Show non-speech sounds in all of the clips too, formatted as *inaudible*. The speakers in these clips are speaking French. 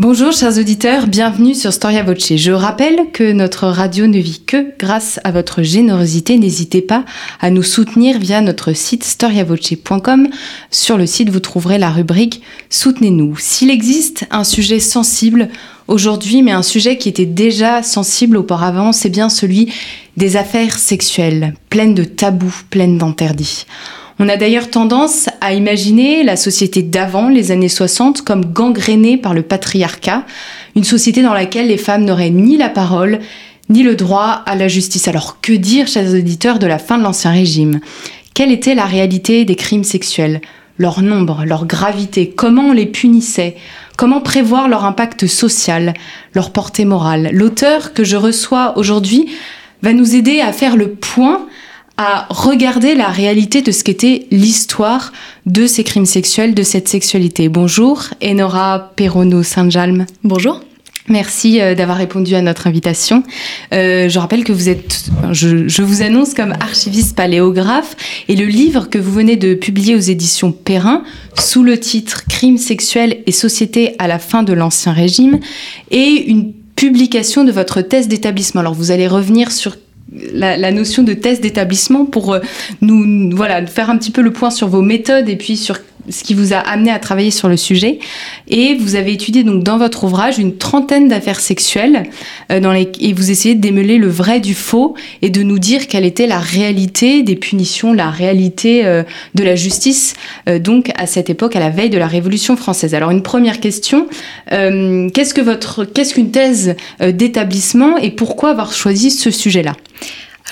Bonjour chers auditeurs, bienvenue sur Storia Voce. Je rappelle que notre radio ne vit que grâce à votre générosité. N'hésitez pas à nous soutenir via notre site storiavoce.com. Sur le site, vous trouverez la rubrique Soutenez-nous. S'il existe un sujet sensible aujourd'hui, mais un sujet qui était déjà sensible auparavant, c'est bien celui des affaires sexuelles, pleines de tabous, pleines d'interdits. On a d'ailleurs tendance à imaginer la société d'avant, les années 60, comme gangrénée par le patriarcat, une société dans laquelle les femmes n'auraient ni la parole, ni le droit à la justice. Alors que dire, chers auditeurs, de la fin de l'Ancien Régime? Quelle était la réalité des crimes sexuels? Leur nombre, leur gravité, comment on les punissait? Comment prévoir leur impact social, leur portée morale? L'auteur que je reçois aujourd'hui va nous aider à faire le point à regarder la réalité de ce qu'était l'histoire de ces crimes sexuels, de cette sexualité. Bonjour, Enora Perrono Saint-Jalm. Bonjour. Merci euh, d'avoir répondu à notre invitation. Euh, je rappelle que vous êtes, je, je, vous annonce comme archiviste paléographe et le livre que vous venez de publier aux éditions Perrin sous le titre Crimes sexuels et société à la fin de l'Ancien Régime est une publication de votre thèse d'établissement. Alors vous allez revenir sur la, la, notion de test d'établissement pour euh, nous voilà faire un petit peu le point sur vos méthodes et puis sur ce qui vous a amené à travailler sur le sujet. Et vous avez étudié donc dans votre ouvrage une trentaine d'affaires sexuelles euh, dans les, et vous essayez de démêler le vrai du faux et de nous dire quelle était la réalité des punitions, la réalité euh, de la justice euh, donc à cette époque, à la veille de la Révolution française. Alors une première question, euh, qu'est-ce que votre, qu'est-ce qu'une thèse euh, d'établissement et pourquoi avoir choisi ce sujet-là?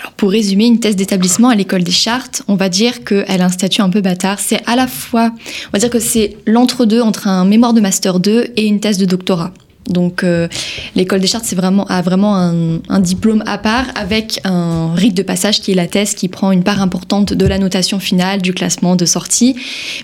Alors pour résumer, une thèse d'établissement à l'école des chartes, on va dire qu'elle a un statut un peu bâtard. C'est à la fois, on va dire que c'est l'entre-deux entre un mémoire de master 2 et une thèse de doctorat. Donc euh, l'école des chartes c'est vraiment, a vraiment un, diplôme à part avec un rite de passage qui est la thèse qui prend une part importante de la notation finale, du classement de sortie.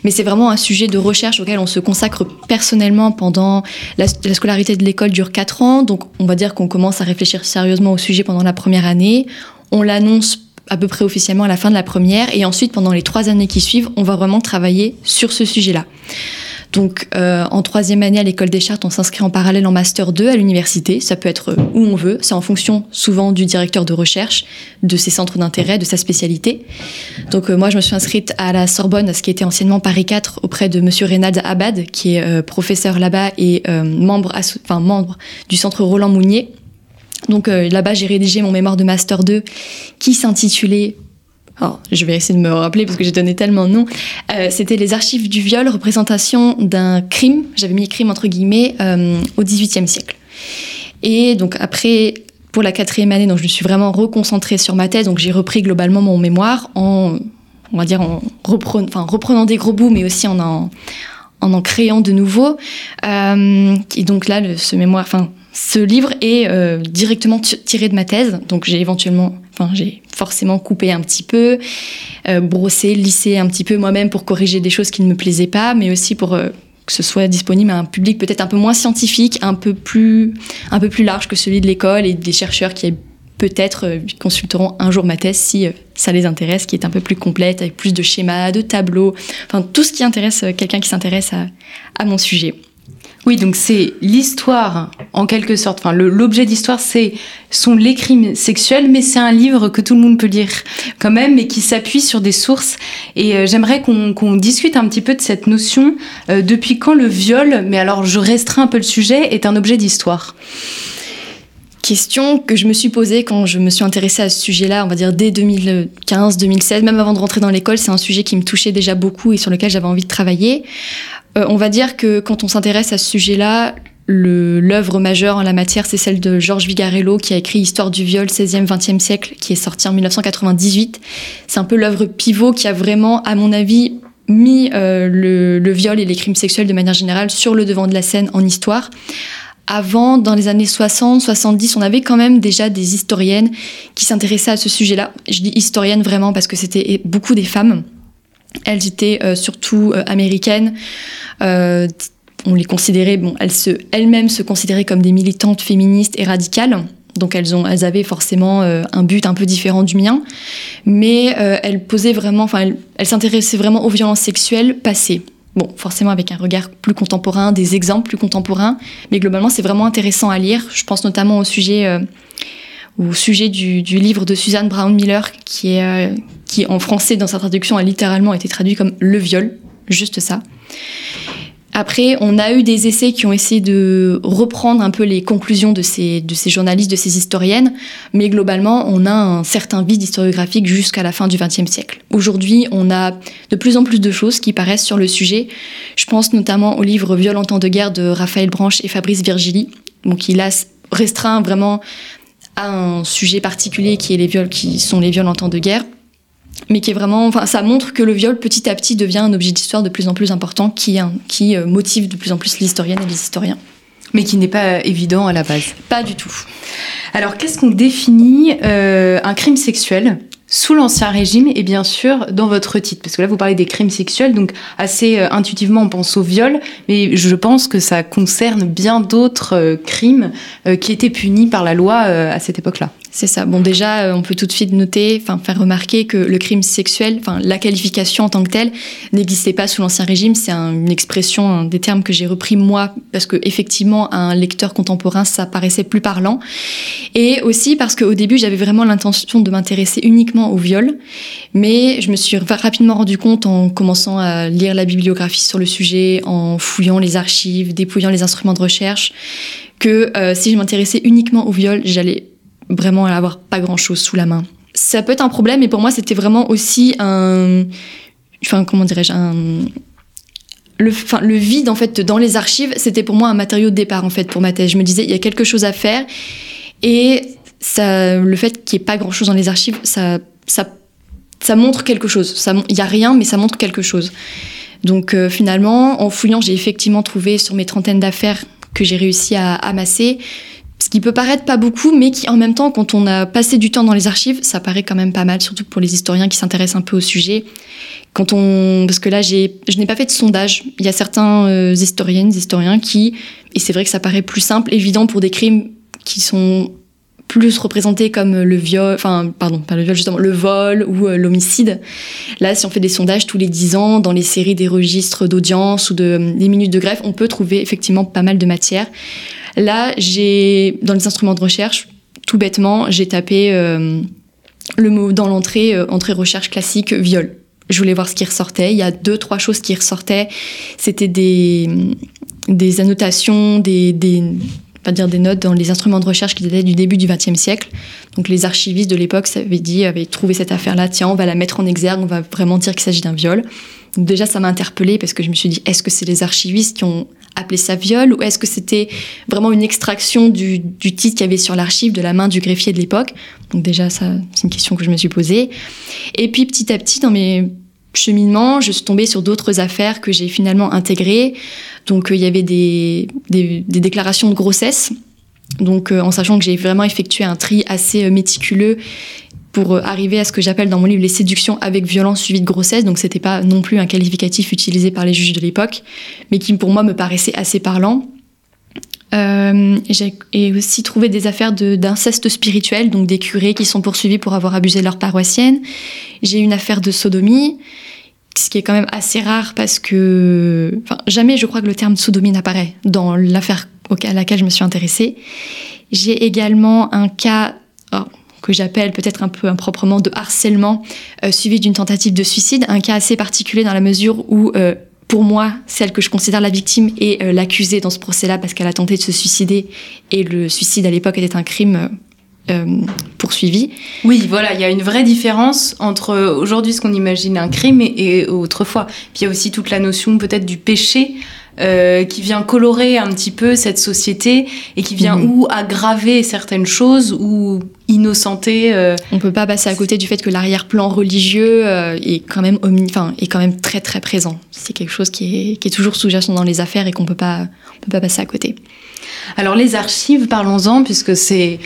Mais c'est vraiment un sujet de recherche auquel on se consacre personnellement pendant la, la scolarité de l'école dure 4 ans. Donc on va dire qu'on commence à réfléchir sérieusement au sujet pendant la première année on l'annonce à peu près officiellement à la fin de la première et ensuite pendant les trois années qui suivent, on va vraiment travailler sur ce sujet-là. Donc euh, en troisième année à l'école des chartes, on s'inscrit en parallèle en master 2 à l'université. Ça peut être où on veut. C'est en fonction souvent du directeur de recherche, de ses centres d'intérêt, de sa spécialité. Donc euh, moi, je me suis inscrite à la Sorbonne, à ce qui était anciennement Paris 4, auprès de Monsieur Reynald Abad, qui est euh, professeur là-bas et membre, enfin, membre du centre Roland Mounier. Donc euh, là-bas, j'ai rédigé mon mémoire de Master 2 qui s'intitulait Oh, je vais essayer de me rappeler parce que j'ai donné tellement de noms. Euh, C'était les archives du viol, représentation d'un crime, j'avais mis crime entre guillemets, euh, au XVIIIe siècle. Et donc après, pour la quatrième année, donc je me suis vraiment reconcentrée sur ma thèse, donc j'ai repris globalement mon mémoire en, on va dire, en reprenant, des gros bouts, mais aussi en en, en, créant de nouveaux. Euh, et donc là, ce mémoire, enfin, ce livre est euh, directement tiré de ma thèse, donc j'ai éventuellement, enfin j'ai forcément coupé un petit peu, euh, brossé, lissé un petit peu moi-même pour corriger des choses qui ne me plaisaient pas, mais aussi pour euh, que ce soit disponible à un public peut-être un peu moins scientifique, un peu plus, un peu plus large que celui de l'école et des chercheurs qui peut-être consulteront un jour ma thèse si ça les intéresse, qui est un peu plus complète, avec plus de schémas, de tableaux, enfin tout ce qui intéresse quelqu'un qui s'intéresse à mon sujet. Oui, donc c'est l'histoire, en quelque sorte. Enfin, l'objet d'histoire, c'est sont les crimes sexuels, mais c'est un livre que tout le monde peut lire quand même, et qui s'appuie sur des sources. Et euh, j'aimerais qu'on qu discute un petit peu de cette notion. Euh, depuis quand le viol, mais alors je restreins un peu le sujet, est un objet d'histoire? Question que je me suis posée quand je me suis intéressée à ce sujet-là, on va dire dès 2015-2016, même avant de rentrer dans l'école, c'est un sujet qui me touchait déjà beaucoup et sur lequel j'avais envie de travailler. Euh, on va dire que quand on s'intéresse à ce sujet-là, l'œuvre majeure en la matière, c'est celle de Georges Vigarello qui a écrit Histoire du viol 16e, 20e siècle, qui est sorti en 1998. C'est un peu l'œuvre pivot qui a vraiment, à mon avis, mis euh, le, le, viol et les crimes sexuels de manière générale sur le devant de la scène en histoire. avant, dans les années 60, 70, on avait quand même déjà des historiennes qui s'intéressaient à ce sujet-là. Je dis historiennes vraiment parce que c'était beaucoup des femmes. Elles étaient euh, surtout euh, américaines. Euh, on les considérait, bon, elles se, elles-mêmes se considéraient comme des militantes féministes et radicales. Donc elles, ont, elles avaient forcément un but un peu différent du mien, mais elles posaient vraiment, enfin elles, s'intéressaient vraiment aux violences sexuelles passées. Bon, forcément avec un regard plus contemporain, des exemples plus contemporains, mais globalement c'est vraiment intéressant à lire. Je pense notamment au sujet, au sujet du, livre de Suzanne Brown Miller, qui, est, euh, qui en français dans sa traduction a littéralement été traduit comme le viol, juste ça. Après, on a eu des essais qui ont essayé de reprendre un peu les conclusions de ces, de ces journalistes, de ces historiennes, mais globalement, on a un certain vide historiographique jusqu'à la fin du XXe siècle. Aujourd'hui, on a de plus en plus de choses qui paraissent sur le sujet. Je pense notamment au livre Viol en temps de guerre de Raphaël Branche et Fabrice Virgili, il a restreint vraiment à un sujet particulier qui est les viols, qui sont les viols en temps de guerre mais qui est vraiment, enfin, ça montre que le viol petit à petit devient un objet d'histoire de plus en plus important qui, qui euh, motive de plus en plus l'historienne et les historiens. Mais qui n'est pas évident à la base. Pas du tout. Alors, qu'est-ce qu'on définit euh, un crime sexuel? Sous l'Ancien Régime et bien sûr dans votre titre Parce que là, vous parlez des crimes sexuels, donc assez euh, intuitivement, on pense au viol, mais je pense que ça concerne bien d'autres crimes qui étaient punis par la loi à cette époque-là. C'est ça. Bon, déjà, euh, on peut tout de suite noter, enfin, faire remarquer que le crime sexuel, enfin, la qualification en tant que telle, n'existait pas sous l'Ancien Régime. C'est une expression, des termes que j'ai repris moi, parce que effectivement, à un lecteur contemporain, ça paraissait plus parlant. Et aussi parce qu'au début, j'avais vraiment l'intention de m'intéresser uniquement au viol, mais je me suis rapidement rendu compte en commençant à lire la bibliographie sur le sujet, en fouillant les archives, dépouillant les instruments de recherche, que euh, si je m'intéressais uniquement au viol, j'allais vraiment à avoir pas grand chose sous la main. Ça peut être un problème, mais pour moi, c'était vraiment aussi un. Enfin, comment dirais-je. Le, enfin, le vide, en fait, dans les archives, c'était pour moi un matériau de départ, en fait, pour ma thèse. Je me disais, il y a quelque chose à faire. Et ça, le fait qu'il n'y ait pas grand-chose dans les archives, ça, ça, ça montre quelque chose. Il n'y a rien, mais ça montre quelque chose. Donc, euh, finalement, en fouillant, j'ai effectivement trouvé sur mes trentaines d'affaires que j'ai réussi à amasser ce qui peut paraître pas beaucoup, mais qui en même temps, quand on a passé du temps dans les archives, ça paraît quand même pas mal, surtout pour les historiens qui s'intéressent un peu au sujet. Quand on, parce que là, j'ai, je n'ai pas fait de sondage. Il y a certains euh, historiennes, historiens qui, et c'est vrai que ça paraît plus simple, évident pour des crimes qui sont plus représentés comme le viol, enfin, pardon, pas le viol, justement, le vol ou euh, l'homicide. Là, si on fait des sondages tous les 10 ans dans les séries des registres d'audience ou de, des minutes de greffe, on peut trouver effectivement pas mal de matière. Là, j'ai dans les instruments de recherche, tout bêtement, j'ai tapé euh, le mot dans l'entrée, euh, entrée recherche classique, viol. Je voulais voir ce qui ressortait. Il y a deux, trois choses qui ressortaient. C'était des, des annotations, des, des, pas dire des notes dans les instruments de recherche qui dataient du début du XXe siècle. Donc les archivistes de l'époque avaient dit, avaient trouvé cette affaire-là, tiens, on va la mettre en exergue, on va vraiment dire qu'il s'agit d'un viol. Donc déjà, ça m'a interpellée parce que je me suis dit, est-ce que c'est les archivistes qui ont appelé ça viol ou est-ce que c'était vraiment une extraction du, du titre qu'il y avait sur l'archive de la main du greffier de l'époque? Donc déjà, ça, c'est une question que je me suis posée. Et puis petit à petit, dans mes cheminements, je suis tombée sur d'autres affaires que j'ai finalement intégrées. Donc euh, il y avait des, déclarations de grossesse. Donc euh, en sachant que j'ai vraiment effectué un tri assez euh, méticuleux pour arriver à ce que j'appelle dans mon livre les séductions avec violence suivie de grossesse. Donc c'était pas non plus un qualificatif utilisé par les juges de l'époque, mais qui pour moi me paraissait assez parlant. J'ai aussi trouvé des affaires d'inceste spirituel, donc des curés qui sont poursuivis pour avoir abusé de leur paroissienne. J'ai une affaire de sodomie, ce qui est quand même assez rare parce que, enfin, jamais je crois que le terme sodomie n'apparaît dans l'affaire à laquelle je me suis intéressée. J'ai également un cas oh, que j'appelle peut-être un peu improprement de harcèlement euh, suivi d'une tentative de suicide, un cas assez particulier dans la mesure où euh, pour moi, celle que je considère la victime est euh, l'accusée dans ce procès-là parce qu'elle a tenté de se suicider et le suicide à l'époque était un crime euh, poursuivi. Oui, voilà, il y a une vraie différence entre aujourd'hui ce qu'on imagine un crime et, autrefois. Puis il y a aussi toute la notion peut-être du péché euh, qui vient colorer un petit peu cette société et qui vient Mhm. ou aggraver certaines choses ou innocenter. euh, On peut pas passer à côté du fait que l'arrière-plan religieux euh, est quand même omni- enfin, est quand même très très présent. C'est quelque chose qui est, qui est toujours sous-jacent dans les affaires et qu'on peut pas on peut pas passer à côté. Alors les archives, parlons-en, puisque c'est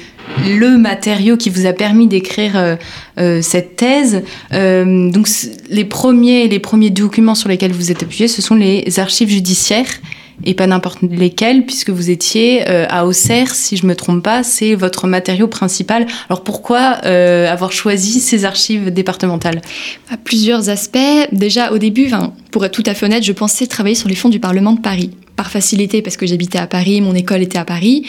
le matériau qui vous a permis d'écrire euh, euh, cette thèse. Euh, donc les premiers, les premiers documents sur lesquels vous êtes appuyé, ce sont les archives judiciaires et pas n'importe lesquels, puisque vous étiez euh, à Auxerre, si je me trompe pas, c'est votre matériau principal. Alors pourquoi euh, avoir choisi ces archives départementales? À plusieurs aspects. Déjà au début, pour être tout à fait honnête, je pensais travailler sur les fonds du Parlement de Paris. Par facilité, parce que j'habitais à Paris, mon école était à Paris.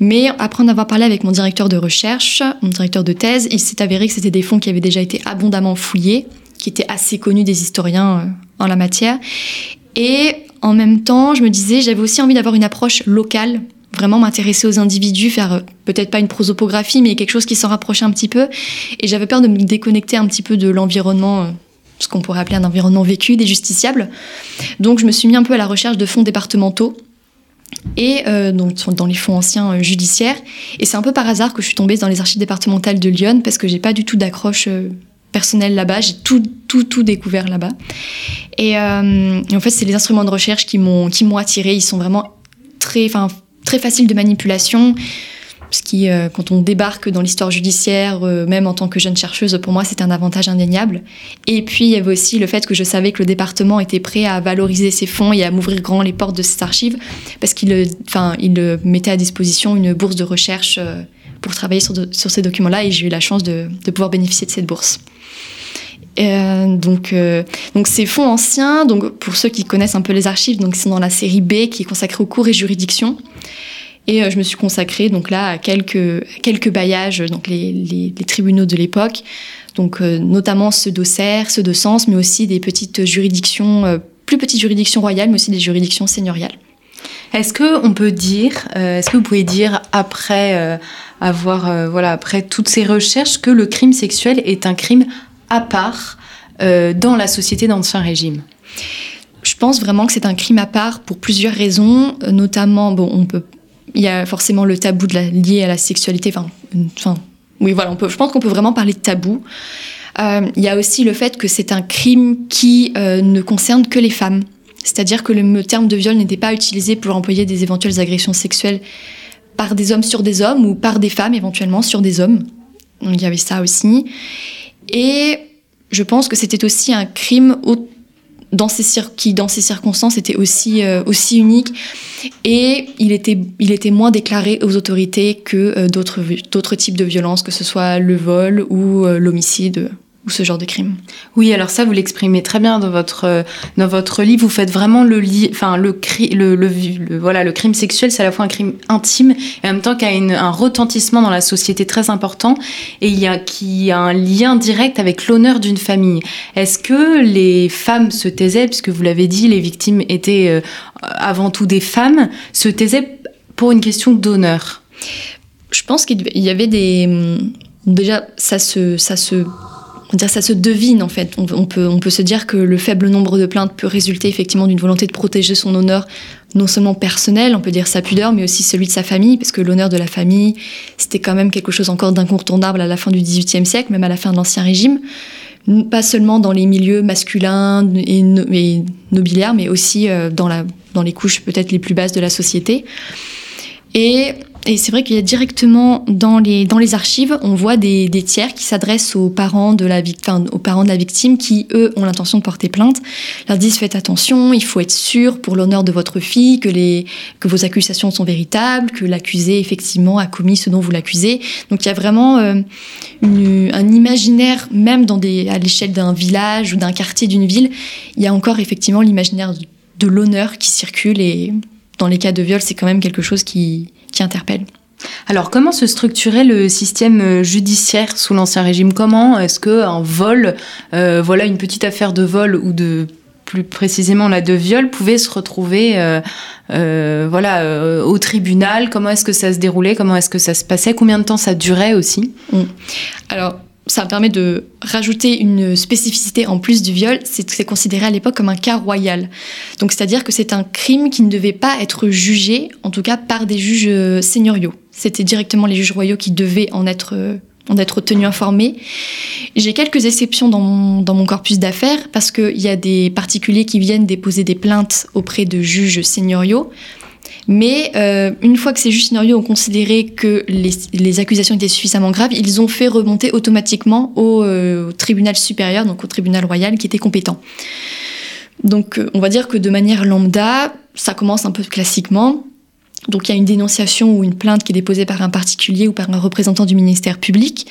Mais après en avoir parlé avec mon directeur de recherche, mon directeur de thèse, il s'est avéré que c'était des fonds qui avaient déjà été abondamment fouillés, qui étaient assez connus des historiens euh, en la matière. Et en même temps, je me disais, j'avais aussi envie d'avoir une approche locale, vraiment m'intéresser aux individus, faire euh, peut-être pas une prosopographie, mais quelque chose qui s'en rapprochait un petit peu. Et j'avais peur de me déconnecter un petit peu de l'environnement, euh, ce qu'on pourrait appeler un environnement vécu, des justiciables. Donc je me suis mis un peu à la recherche de fonds départementaux. Et euh, donc dans les fonds anciens judiciaires. Et c'est un peu par hasard que je suis tombée dans les archives départementales de Lyon parce que j'ai pas du tout d'accroche personnelle là-bas. J'ai tout, tout, tout découvert là-bas. Et, euh, et en fait, c'est les instruments de recherche qui m'ont, qui m'ont attirée. Ils sont vraiment très, très faciles de manipulation. Ce qui, euh, quand on débarque dans l'histoire judiciaire, euh, même en tant que jeune chercheuse, pour moi, c'est un avantage indéniable. Et puis, il y avait aussi le fait que je savais que le département était prêt à valoriser ses fonds et à m'ouvrir grand les portes de ses archives, parce qu'il il mettait à disposition une bourse de recherche pour travailler sur, sur ces documents-là, et j'ai eu la chance de, de pouvoir bénéficier de cette bourse. Euh, donc, euh, donc ces fonds anciens, donc pour ceux qui connaissent un peu les archives, donc c'est dans la série B qui est consacrée aux cours et juridictions. Et euh, je me suis consacrée donc là à quelques quelques bailliages, donc les, tribunaux de l'époque, donc notamment ceux d'Auxerre, ceux de Sens, mais aussi des petites juridictions, plus petites juridictions royales, mais aussi des juridictions seigneuriales. Est-ce que on peut dire, est-ce que vous pouvez dire après avoir, voilà, après toutes ces recherches, que le crime sexuel est un crime à part euh, dans la société d'Ancien Régime Je pense vraiment que c'est un crime à part pour plusieurs raisons, notamment, bon, il y a forcément le tabou lié à la sexualité, enfin, oui, voilà, je pense qu'on peut vraiment parler de tabou. Euh, il y a aussi le fait que c'est un crime qui euh, ne concerne que les femmes. C'est-à-dire que le me- terme de viol n'était pas utilisé pour employer des éventuelles agressions sexuelles par des hommes sur des hommes ou par des femmes éventuellement sur des hommes. Donc il y avait ça aussi. Et je pense que c'était aussi un crime dans ces qui, dans ces circonstances, était aussi, euh, aussi unique. Et il était, il était moins déclaré aux autorités que euh, d'autres types de violences, que ce soit le vol ou euh, l'homicide ou ce genre de crime. Oui, alors ça, vous l'exprimez très bien dans votre euh, dans votre livre. Vous faites vraiment le li- enfin le, cri- le, le, le- voilà le crime sexuel, c'est à la fois un crime intime et en même temps qui a une- un retentissement dans la société très important et il y a qui a un lien direct avec l'honneur d'une famille. Est-ce que les femmes se taisaient, puisque vous l'avez dit, les victimes étaient euh, avant tout des femmes, se taisaient pour une question d'honneur? Je pense qu'il y avait des. Déjà, ça se. Ça se dire, ça se devine en fait. On, peut, on peut se dire que le faible nombre de plaintes peut résulter effectivement d'une volonté de protéger son honneur, non seulement personnel, on peut dire sa pudeur, mais aussi celui de sa famille, parce que l'honneur de la famille, c'était quand même quelque chose encore d'incontournable à la fin du XVIIIe siècle, même à la fin de l'Ancien Régime. Pas seulement dans les milieux masculins et, no- nobiliaires, mais aussi euh, dans, la, dans les couches peut-être les plus basses de la société. Et, et c'est vrai qu'il y a directement dans les, dans les archives, on voit des, tiers qui s'adressent aux parents de la victime, aux parents de la victime qui, eux, ont l'intention de porter plainte. Leur disent faites attention, il faut être sûr pour l'honneur de votre fille que, les, que vos accusations sont véritables, que l'accusé effectivement a commis ce dont vous l'accusez. Donc il y a vraiment euh, un imaginaire, même à l'échelle d'un village ou d'un quartier d'une ville, il y a encore effectivement l'imaginaire de, de l'honneur qui circule et dans les cas de viol, c'est quand même quelque chose qui, qui interpelle. Alors, comment se structurait le système euh, judiciaire sous l'Ancien Régime? Comment est-ce que un vol, euh, voilà une petite affaire de vol ou de plus précisément là de viol, pouvait se retrouver, euh, euh, voilà, au tribunal? Comment est-ce que ça se déroulait? Comment est-ce que ça se passait? Combien de temps ça durait aussi? Alors, ça permet de rajouter une spécificité en plus du viol, c'est c'est considéré à l'époque comme un cas royal. Donc c'est-à-dire que c'est un crime qui ne devait pas être jugé, en tout cas par des juges euh, seigneuriaux. C'était directement les juges royaux qui devaient en être euh, en être tenus informés. J'ai quelques exceptions dans mon, dans mon corpus d'affaires parce qu'il y a des particuliers qui viennent déposer des plaintes auprès de juges seigneuriaux. Mais euh, une fois que ces juges seigneuriaux ont considéré que les, les accusations étaient suffisamment graves, ils ont fait remonter automatiquement au, euh, tribunal supérieur, donc au tribunal royal qui était compétent. Donc euh, on va dire que de manière lambda, ça commence un peu classiquement. Donc il y a une dénonciation ou une plainte qui est déposée par un particulier ou par un représentant du ministère public.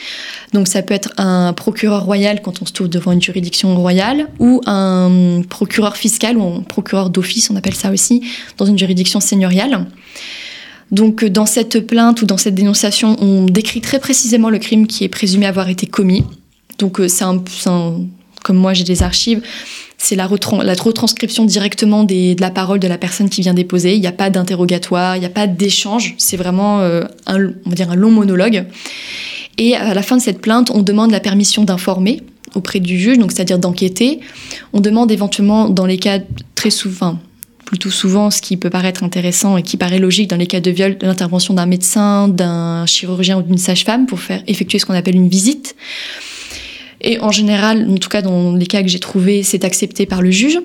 Donc ça peut être un procureur royal quand on se trouve devant une juridiction royale ou un procureur fiscal ou un procureur d'office, on appelle ça aussi, dans une juridiction seigneuriale. Donc dans cette plainte ou dans cette dénonciation, on décrit très précisément le crime qui est présumé avoir été commis. Donc euh, c'est un, un- comme moi j'ai des archives, c'est la, retran- retranscription directement de la parole de la personne qui vient déposer. Il n'y a pas d'interrogatoire, il n'y a pas d'échange. C'est vraiment euh, un, on va dire un long monologue. Et à la fin de cette plainte, on demande la permission d'informer auprès du juge, donc c'est-à-dire d'enquêter. On demande éventuellement, dans les cas très souvent, plutôt souvent, ce qui peut paraître intéressant et qui paraît logique dans les cas de viol, l'intervention d'un médecin, d'un chirurgien ou d'une sage-femme pour faire effectuer ce qu'on appelle une visite. Et en général, en tout cas dans les cas que j'ai trouvés, c'est accepté par le juge.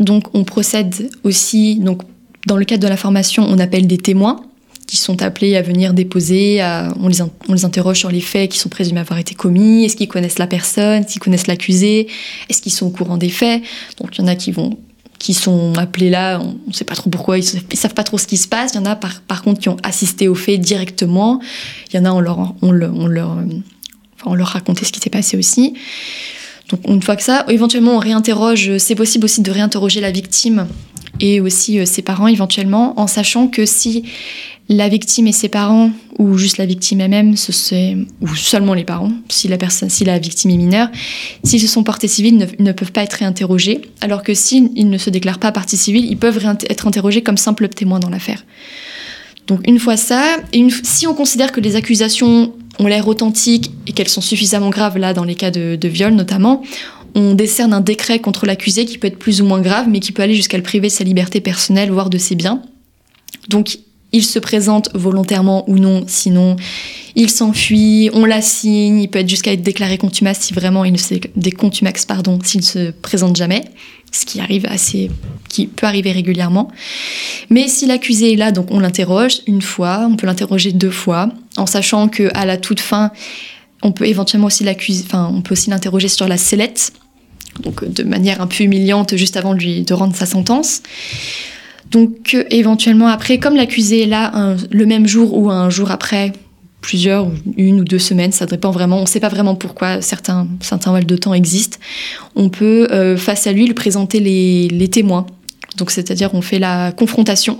Donc on procède aussi, donc dans le cadre de l'information, on appelle des témoins qui sont appelés à venir déposer, on, les, on les interroge sur les faits qui sont présumés avoir été commis, est-ce qu'ils connaissent la personne, s'ils connaissent l'accusé, est-ce qu'ils sont au courant des faits? Donc il y en a qui vont qui sont appelés là, on ne sait pas trop pourquoi, ils ne savent pas trop ce qui se passe. Il y en a par, par contre qui ont assisté aux faits directement. Il y en a, on leur, on le- on leur, on leur racontait ce qui s'est passé aussi. Donc une fois que ça, éventuellement on réinterroge, c'est possible aussi de réinterroger la victime et aussi euh, ses parents éventuellement, en sachant que si la victime et ses parents, ou juste la victime elle-même, ou seulement les parents, si la, personne, si la victime est mineure, s'ils se sont portés civils, ne, ne peuvent pas être réinterrogés, alors que s'ils ne se déclarent pas partie civile, ils peuvent être interrogés comme simples témoins dans l'affaire. Donc une fois ça, et une- si on considère que les accusations ont l'air authentiques et qu'elles sont suffisamment graves, là dans les cas de, viol notamment, on décerne un décret contre l'accusé qui peut être plus ou moins grave, mais qui peut aller jusqu'à le priver de sa liberté personnelle, voire de ses biens. Donc il se présente volontairement ou non, sinon il s'enfuit, on l'assigne, il peut être jusqu'à être déclaré contumace si vraiment il ne se des contumax pardon, s'il ne se présente jamais, ce qui arrive assez qui peut arriver régulièrement. Mais si l'accusé est là, donc on l'interroge une fois, on peut l'interroger deux fois, en sachant que à la toute fin, on peut éventuellement aussi enfin on peut aussi l'interroger sur la sellette, donc euh, de manière un peu humiliante juste avant de lui de rendre sa sentence. Donc euh, éventuellement après, comme l'accusé est là le même jour ou un jour après, plusieurs, une ou deux semaines, ça dépend vraiment. On ne sait pas vraiment pourquoi certains, certains de temps existent. On peut euh, face à lui lui présenter les, les témoins. Donc c'est-à-dire on fait la confrontation.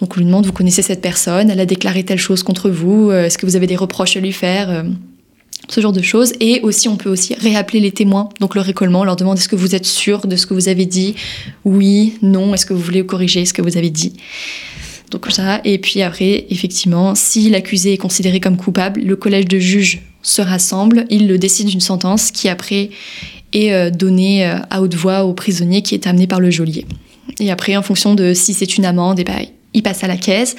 Donc on lui demande vous connaissez cette personne, elle a déclaré telle chose contre vous, euh, est-ce que vous avez des reproches à lui faire euh, ce genre de choses. Et aussi, on peut aussi réappeler les témoins, donc le récollement, leur demande est-ce que vous êtes sûr de ce que vous avez dit? Oui, non, est-ce que vous voulez corriger ce que vous avez dit? Donc ça, et puis après, effectivement, si l'accusé est considéré comme coupable, le collège de juges se rassemble, il le décide d'une sentence qui après est euh, donnée euh, à haute voix au prisonnier qui est amené par le geôlier. Et après, en fonction de si c'est une amende, et ben, il passe à la caisse.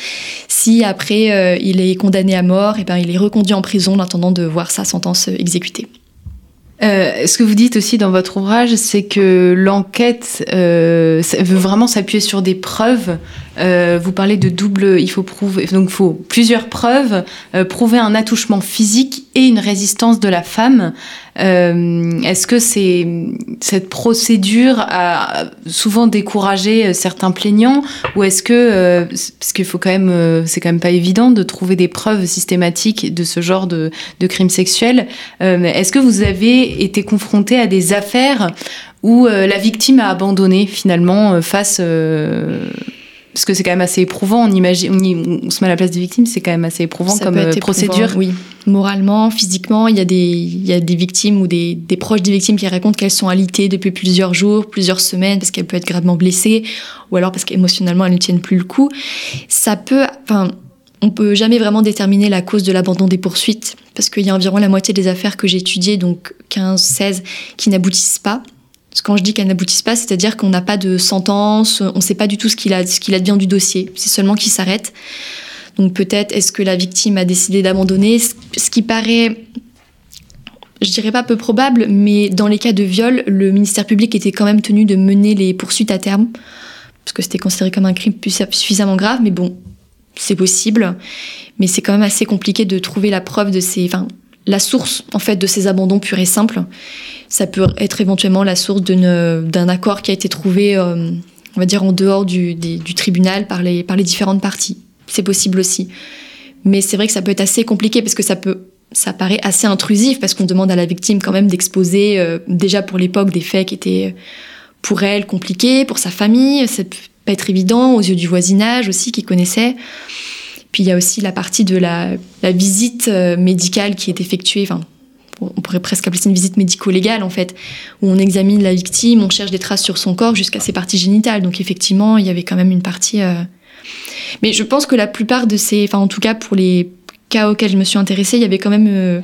Si après euh, il est condamné à mort, et ben, il est reconduit en prison en attendant de voir sa sentence exécutée. Euh, ce que vous dites aussi dans votre ouvrage, c'est que l'enquête euh, veut vraiment s'appuyer sur des preuves. Euh, vous parlez de double, il faut prouver, donc faut plusieurs preuves, prouver un attouchement physique et une résistance de la femme. Euh, Est-ce que c'est cette procédure a souvent découragé euh, certains plaignants, ou est-ce que euh, parce qu'il faut quand même, euh, c'est quand même pas évident de trouver des preuves systématiques de ce genre de, de crimes sexuels. Euh, Est-ce que vous avez été confronté à des affaires où euh, la victime a abandonné finalement face parce que c'est quand même assez éprouvant, on imagine, on, y- on se met à la place des victimes, c'est quand même assez éprouvant Ça comme peut être euh, éprouvant, procédure. Oui, moralement, physiquement, il y a des, il y a des victimes ou des, des proches des victimes qui racontent qu'elles sont alitées depuis plusieurs jours, plusieurs semaines, parce qu'elles peuvent être gravement blessées, ou alors parce qu'émotionnellement elles ne tiennent plus le coup. Ça peut, enfin, on peut jamais vraiment déterminer la cause de l'abandon des poursuites parce qu'il y a environ la moitié des affaires que j'ai étudiées, donc 15, 16, qui n'aboutissent pas. Quand je dis qu'elles n'aboutissent pas, c'est-à-dire qu'on n'a pas de sentence, on ne sait pas du tout ce qu'il advient du dossier. C'est seulement qu'il s'arrête. Donc peut-être est-ce que la victime a décidé d'abandonner, ce qui paraît je dirais pas peu probable, mais dans les cas de viol, le ministère public était quand même tenu de mener les poursuites à terme, parce que c'était considéré comme un crime suffisamment grave, mais bon, c'est possible. Mais c'est quand même assez compliqué de trouver la preuve de ces, enfin, la source en fait de ces abandons purs et simples. Ça peut être éventuellement la source d'un accord qui a été trouvé, euh, on va dire, en dehors du, tribunal par les, différentes parties. C'est possible aussi. Mais c'est vrai que ça peut être assez compliqué parce que ça peut ça paraît assez intrusif parce qu'on demande à la victime quand même d'exposer euh, déjà pour l'époque des faits qui étaient pour elle compliqués, pour sa famille, peut pas être évident aux yeux du voisinage aussi qui connaissait. Puis il y a aussi la partie de la, visite euh, médicale qui est effectuée, enfin on pourrait presque appeler ça une visite médico-légale en fait, où on examine la victime, on cherche des traces sur son corps jusqu'à ses parties génitales. Donc effectivement, il y avait quand même une partie. Euh, mais je pense que la plupart de ces, enfin en tout cas pour les cas auxquels je me suis intéressée, il y avait quand même euh,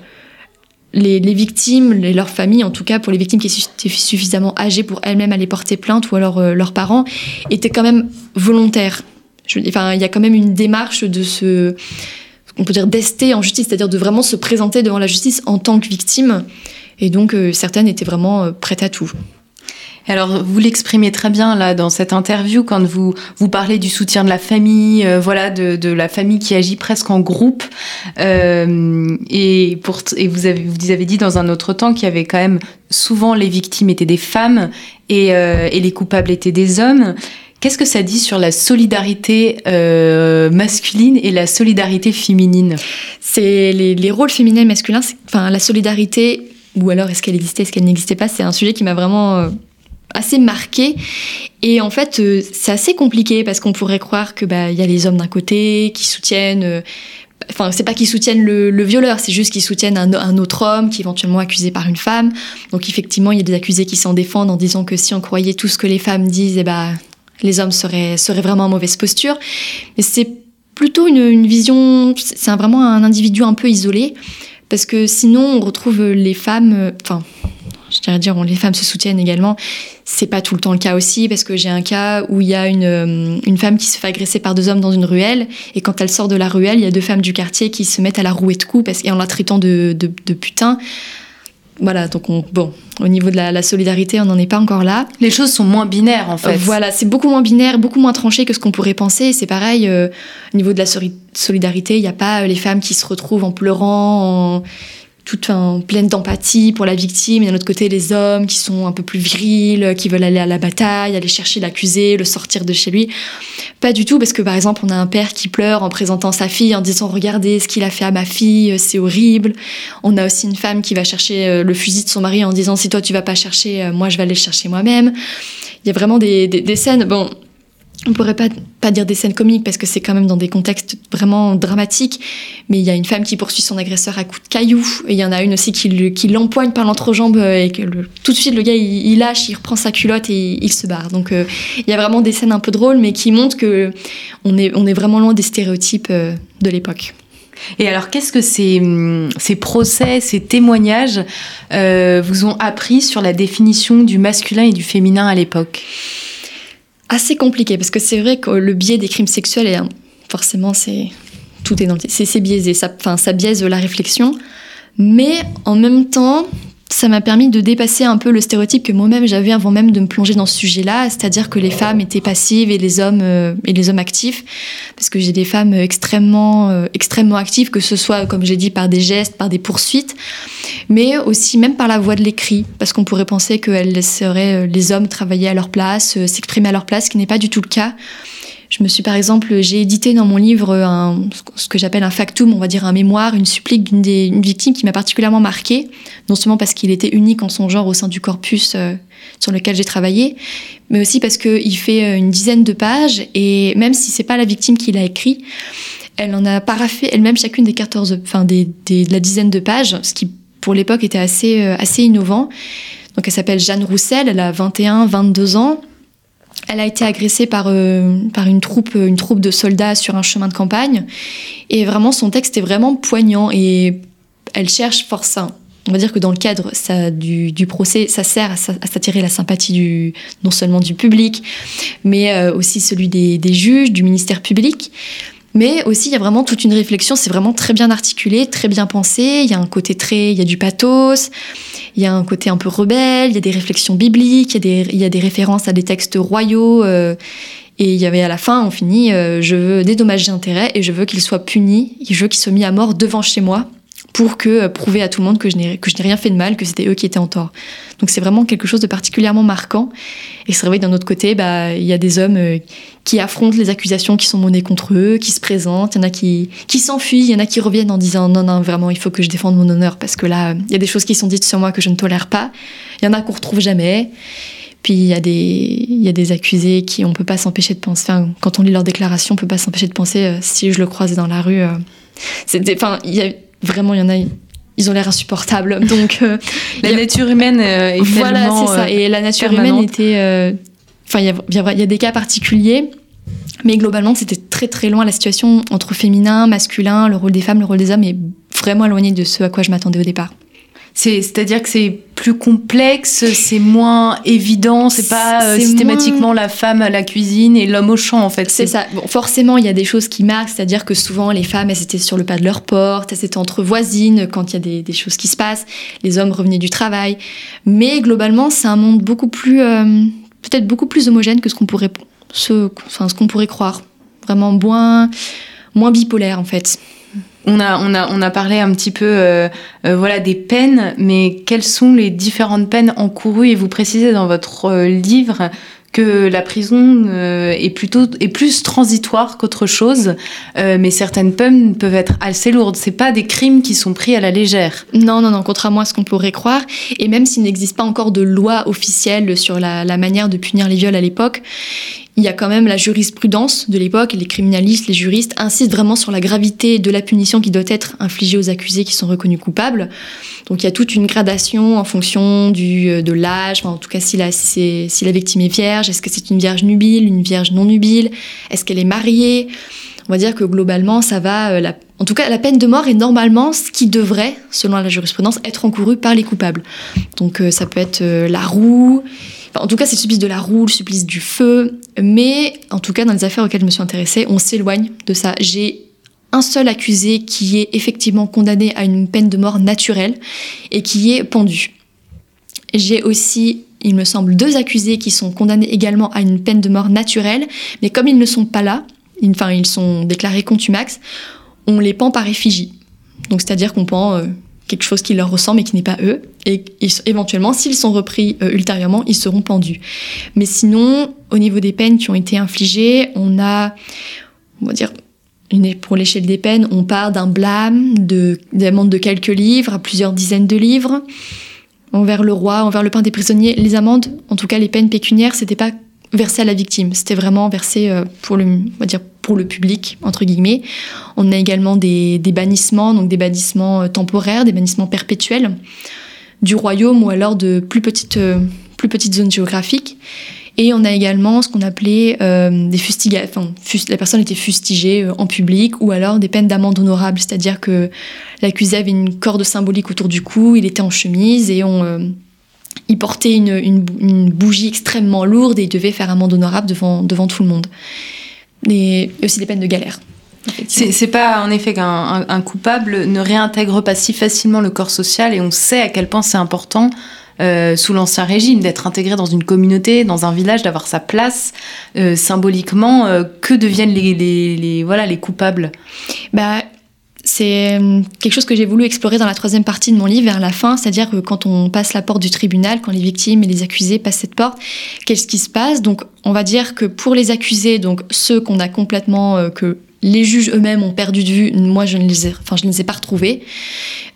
les, victimes, et leurs familles, en tout cas pour les victimes qui étaient suffisamment âgées pour elles-mêmes aller porter plainte ou alors leurs parents, étaient quand même volontaires. Je, enfin, il y a quand même une démarche de se, on peut dire, d'ester en justice, c'est-à-dire de vraiment se présenter devant la justice en tant que victime. Et donc, euh, certaines étaient vraiment prêtes à tout. Alors, vous l'exprimez très bien là dans cette interview quand vous vous parlez du soutien de la famille, euh, voilà, de, la famille qui agit presque en groupe. Euh, et pour et vous avez vous avez dit dans un autre temps qu'il y avait quand même souvent les victimes étaient des femmes et, euh, et les coupables étaient des hommes. Qu'est-ce que ça dit sur la solidarité masculine et la solidarité féminine? C'est les, les, rôles féminins et masculins. Enfin, la solidarité, ou alors est-ce qu'elle existait, est-ce qu'elle n'existait pas C'est un sujet qui m'a vraiment assez marqué. Et en fait, euh, c'est assez compliqué parce qu'on pourrait croire que bah y a les hommes d'un côté qui soutiennent. Euh, enfin, c'est pas qu'ils soutiennent le, violeur, c'est juste qu'ils soutiennent un, autre homme qui est éventuellement accusé par une femme. Donc effectivement, il y a des accusés qui s'en défendent en disant que si on croyait tout ce que les femmes disent, eh bah, les hommes seraient, seraient vraiment en mauvaise posture. Mais c'est plutôt une, vision, c'est vraiment un individu un peu isolé. Parce que sinon, on retrouve les femmes, euh, enfin, je dirais dire, les femmes se soutiennent également. C'est pas tout le temps le cas aussi, parce que j'ai un cas où il y a une, euh, une femme qui se fait agresser par deux hommes dans une ruelle, et quand elle sort de la ruelle, il y a deux femmes du quartier qui se mettent à la rouer de coups, et en la traitant de, de, putain. Voilà, donc on, bon, au niveau de la, solidarité, on n'en est pas encore là. Les choses sont moins binaires en fait. voilà, c'est beaucoup moins binaire, beaucoup moins tranché que ce qu'on pourrait penser. C'est pareil, euh, au niveau de la solidarité, il n'y a pas euh, les femmes qui se retrouvent en pleurant, en toute pleine d'empathie pour la victime, et d'un autre côté les hommes qui sont un peu plus virils, qui veulent aller à la bataille, aller chercher l'accusé, le sortir de chez lui. Pas du tout, parce que par exemple on a un père qui pleure en présentant sa fille, en disant regardez ce qu'il a fait à ma fille, c'est horrible. On a aussi une femme qui va chercher euh, le fusil de son mari en disant si toi tu vas pas chercher, euh, moi je vais aller le chercher moi-même. Il y a vraiment des, des, des scènes, bon, on pourrait pas, pas dire des scènes comiques parce que c'est quand même dans des contextes vraiment dramatiques, mais il y a une femme qui poursuit son agresseur à coups de cailloux, et il y en a une aussi qui, qui l'empoigne par l'entrejambe euh, et que tout de suite le gars il, lâche, il reprend sa culotte et il se barre. Donc euh, il y a vraiment des scènes un peu drôles, mais qui montrent que on est, on est vraiment loin des stéréotypes euh, de l'époque. Et alors, qu'est-ce que ces, ces, procès, ces témoignages vous ont appris sur la définition du masculin et du féminin à l'époque? Assez compliqué parce que c'est vrai que le biais des crimes sexuels est forcément c'est tout est dans c'est biaisé ça ça biaise la réflexion. Mais en même temps ça m'a permis de dépasser un peu le stéréotype que moi-même j'avais avant même de me plonger dans ce sujet-là, c'est-à-dire que les femmes étaient passives et les hommes euh, et les hommes actifs, parce que j'ai des femmes extrêmement euh, extrêmement actives, que ce soit comme j'ai dit par des gestes, par des poursuites, mais aussi même par la voix de l'écrit, parce qu'on pourrait penser qu'elles laisseraient euh, les hommes travailler à leur place, s'exprimer à leur place, ce qui n'est pas du tout le cas. Je me suis par exemple, j'ai édité dans mon livre un, ce que j'appelle un factum, on va dire un mémoire, une supplique d'une victime qui m'a particulièrement marquée, non seulement parce qu'il était unique en son genre au sein du corpus euh, sur lequel j'ai travaillé, mais aussi parce qu'il fait euh, une dizaine de pages et même si c'est pas la victime qui l'a écrit, elle en a paraffé elle-même chacune des 14, enfin des, des, de la dizaine de pages, ce qui pour l'époque était assez, euh, assez innovant. Donc elle s'appelle Jeanne Roussel, elle a 21, 22 ans. Elle a été agressée par, par une, troupe, une troupe de soldats sur un chemin de campagne. Et vraiment, son texte est vraiment poignant et elle cherche force on va dire que dans le cadre ça, du, procès, ça sert à, s'attirer la sympathie du, non seulement du public, mais euh, aussi celui des, juges, du ministère public. Mais aussi, il y a vraiment toute une réflexion, c'est vraiment très bien articulé, très bien pensé. Il y a un côté très, il y a du pathos, il y a un côté un peu rebelle, il y a des réflexions bibliques, il y a des, des références à des textes royaux. Euh, et il y avait à la fin, on finit, euh, je veux dédommager intérêt et je veux qu'il soit puni, je veux qu'il soit mis à mort devant chez moi pour que euh, prouver à tout le monde que je n'ai que je n'ai rien fait de mal, que c'était eux qui étaient en tort. Donc c'est vraiment quelque chose de particulièrement marquant. Et c'est vrai que d'un autre côté, bah il y a des hommes euh, qui affrontent les accusations qui sont menées contre eux, qui se présentent, il y en a qui qui s'enfuient, il y en a qui reviennent en disant non non vraiment il faut que je défende mon honneur parce que là il y a des choses qui sont dites sur moi que je ne tolère pas. Il y en a qu'on retrouve jamais. Puis il y a des il y a des accusés qui on peut pas s'empêcher de penser. Enfin, quand on lit leurs déclarations, on peut pas s'empêcher de penser euh, si je le croisais dans la rue. c'était enfin il y a Vraiment, il y en a, ils ont l'air insupportables. *laughs* Donc, euh, la nature humaine euh, est Voilà, c'est ça. Et la nature humaine était. Euh, enfin, il y, a, des cas particuliers. Mais globalement, c'était très très loin. La situation entre féminin, masculin, le rôle des femmes, le rôle des hommes est vraiment éloigné de ce à quoi je m'attendais au départ. C'est-à-dire que c'est plus complexe, c'est moins évident, c'est pas euh, systématiquement la femme à la cuisine et l'homme au champ en fait. C'est ça. Bon, forcément, il y a des choses qui marquent, c'est-à-dire que souvent les femmes, elles étaient sur le pas de leur porte, elles étaient entre voisines quand il y a des, choses qui se passent, les hommes revenaient du travail. Mais globalement, c'est un monde beaucoup plus, euh, peut-être beaucoup plus homogène que ce qu'on pourrait, ce, enfin, ce qu'on pourrait croire. Vraiment moins, moins bipolaire en fait. On a, on, a, on a parlé un petit peu euh, euh, voilà, des peines, mais quelles sont les différentes peines encourues? Et vous précisez dans votre euh, livre que la prison est plutôt est plus transitoire qu'autre chose, mais certaines peines peuvent être assez lourdes. C'est pas des crimes qui sont pris à la légère. Non, non, non, contrairement à ce qu'on pourrait croire. Et même s'il n'existe pas encore de loi officielle sur la, la manière de punir les viols à l'époque, il y a quand même la jurisprudence de l'époque, les criminalistes, les juristes insistent vraiment sur la gravité de la punition qui doit être infligée aux accusés qui sont reconnus coupables. Donc il y a toute une gradation en fonction du, euh, de l'âge, en tout cas si la, si, la victime est vierge, est-ce que c'est une vierge nubile, une vierge non nubile, est-ce qu'elle est mariée? On va dire que globalement, ça va. Euh, en tout cas, la peine de mort est normalement ce qui devrait, selon la jurisprudence, être encouru par les coupables. Donc, euh, ça peut être la roue, en tout cas, c'est le supplice de la roue, le supplice du feu. Mais en tout cas, dans les affaires auxquelles je me suis intéressée, on s'éloigne de ça. J'ai un seul accusé qui est effectivement condamné à une peine de mort naturelle et qui est pendu. J'ai aussi, il me semble, deux accusés qui sont condamnés également à une peine de mort naturelle, mais comme ils ne sont pas là, enfin ils sont déclarés contumax, on les pend par effigie. Donc c'est-à-dire qu'on pend euh, quelque chose qui leur ressemble et qui n'est pas eux. Et éventuellement, s'ils sont repris euh, ultérieurement, ils seront pendus. Mais sinon, au niveau des peines qui ont été infligées, on a, on va dire, pour l'échelle des peines, on part d'un blâme, de d'amendes de quelques livres à plusieurs dizaines de livres envers le roi, envers le pain des prisonniers. Les amendes, en tout cas les peines pécuniaires, c'était pas versé à la victime, c'était vraiment versé euh, pour le, le public, entre guillemets. On a également des, bannissements, donc des bannissements euh, temporaires, des bannissements perpétuels du royaume ou alors de plus petites, euh, plus petites zones géographiques. Et on a également ce qu'on appelait euh, des fustigations. Enfin, la personne était fustigée en public ou alors des peines d'amende honorable, c'est-à-dire que l'accusé avait une corde symbolique autour du cou, il était en chemise et on, il portait une, une, bougie extrêmement lourde et il devait faire amende honorable devant, devant tout le monde et aussi des peines de galère. C'est pas en effet qu'un coupable ne réintègre pas si facilement le corps social et on sait à quel point c'est important euh, sous l'Ancien Régime d'être intégré dans une communauté, dans un village, d'avoir sa place euh, symboliquement. Euh, que deviennent les, les, les, voilà, les coupables? Bah, c'est euh, quelque chose que j'ai voulu explorer dans la troisième partie de mon livre, vers la fin, c'est-à-dire que quand on passe la porte du tribunal, quand les victimes et les accusés passent cette porte, qu'est-ce qui se passe? Donc, on va dire que pour les accusés, donc ceux qu'on a complètement, euh, que les juges eux-mêmes ont perdu de vue, moi je ne les ai, enfin, je ne les ai pas retrouvés.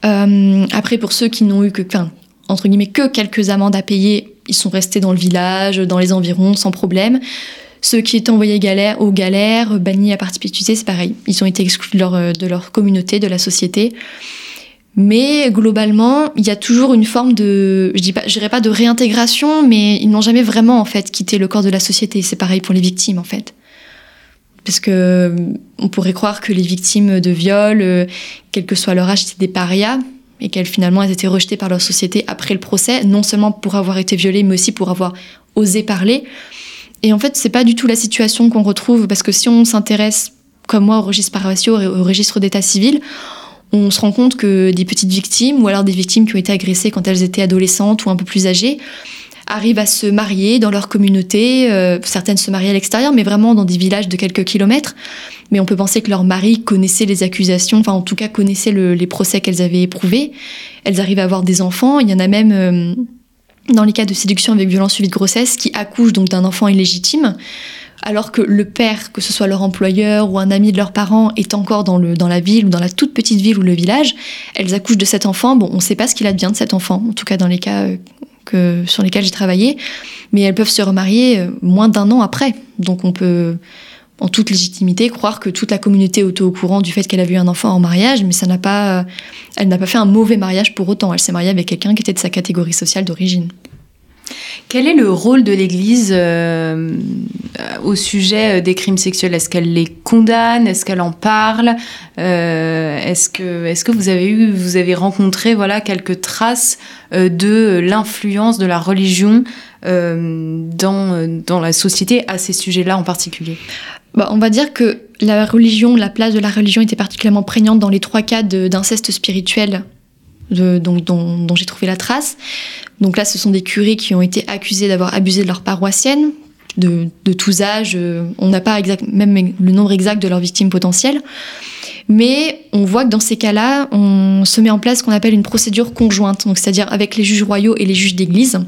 Euh, après, pour ceux qui n'ont eu que, quelques amendes à payer, ils sont restés dans le village, dans les environs, sans problème. Ceux qui étaient envoyés galère, aux galères, bannis à perpétuité, c'est pareil. Ils ont été exclus de leur, de leur communauté, de la société. Mais globalement, il y a toujours une forme de, je dirais pas de réintégration, mais ils n'ont jamais vraiment en fait quitté le corps de la société. C'est pareil pour les victimes en fait, parce que on pourrait croire que les victimes de viol, euh, quel que soit leur âge, étaient des parias et qu'elles finalement elles étaient rejetées par leur société après le procès, non seulement pour avoir été violées, mais aussi pour avoir osé parler. Et en fait, c'est pas du tout la situation qu'on retrouve parce que si on s'intéresse, comme moi, au registre paratio et au registre d'état civil, on se rend compte que des petites victimes, ou alors des victimes qui ont été agressées quand elles étaient adolescentes ou un peu plus âgées, arrivent à se marier dans leur communauté. Euh, certaines se marient à l'extérieur, mais vraiment dans des villages de quelques kilomètres. Mais on peut penser que leur mari connaissait les accusations, enfin en tout cas connaissait les procès qu'elles avaient éprouvés. Elles arrivent à avoir des enfants. Il y en a même, euh, dans les cas de séduction avec violence suivie de grossesse, qui accouchent donc d'un enfant illégitime alors que le père, que ce soit leur employeur ou un ami de leurs parents, est encore dans, le, dans la ville ou dans la toute petite ville ou le village, elles accouchent de cet enfant. Bon, on ne sait pas ce qu'il advient de cet enfant, en tout cas dans les cas euh, que, sur lesquels j'ai travaillé, mais elles peuvent se remarier euh, moins d'un an après. Donc on peut, en toute légitimité, croire que toute la communauté est au courant du fait qu'elle a vu un enfant en mariage, mais ça n'a pas, elle n'a pas fait un mauvais mariage pour autant. Elle s'est mariée avec quelqu'un qui était de sa catégorie sociale d'origine. Quel est le rôle de l'Église euh, au sujet euh, des crimes sexuels? Est-ce qu'elle les condamne? Est-ce qu'elle en parle? Euh, Est-ce que, est que vous avez eu, vous avez rencontré voilà quelques traces de l'influence de la religion dans, dans la société à ces sujets-là en particulier? Bah, on va dire que la religion, la place de la religion était particulièrement prégnante dans les trois cas d'inceste spirituel dont, j'ai trouvé la trace. Donc là, ce sont des curés qui ont été accusés d'avoir abusé de leur paroissienne, de, tous âges. Euh, on n'a pas même le nombre exact de leurs victimes potentielles. Mais on voit que dans ces cas-là, on se met en place ce qu'on appelle une procédure conjointe, donc c'est-à-dire avec les juges royaux et les juges d'église,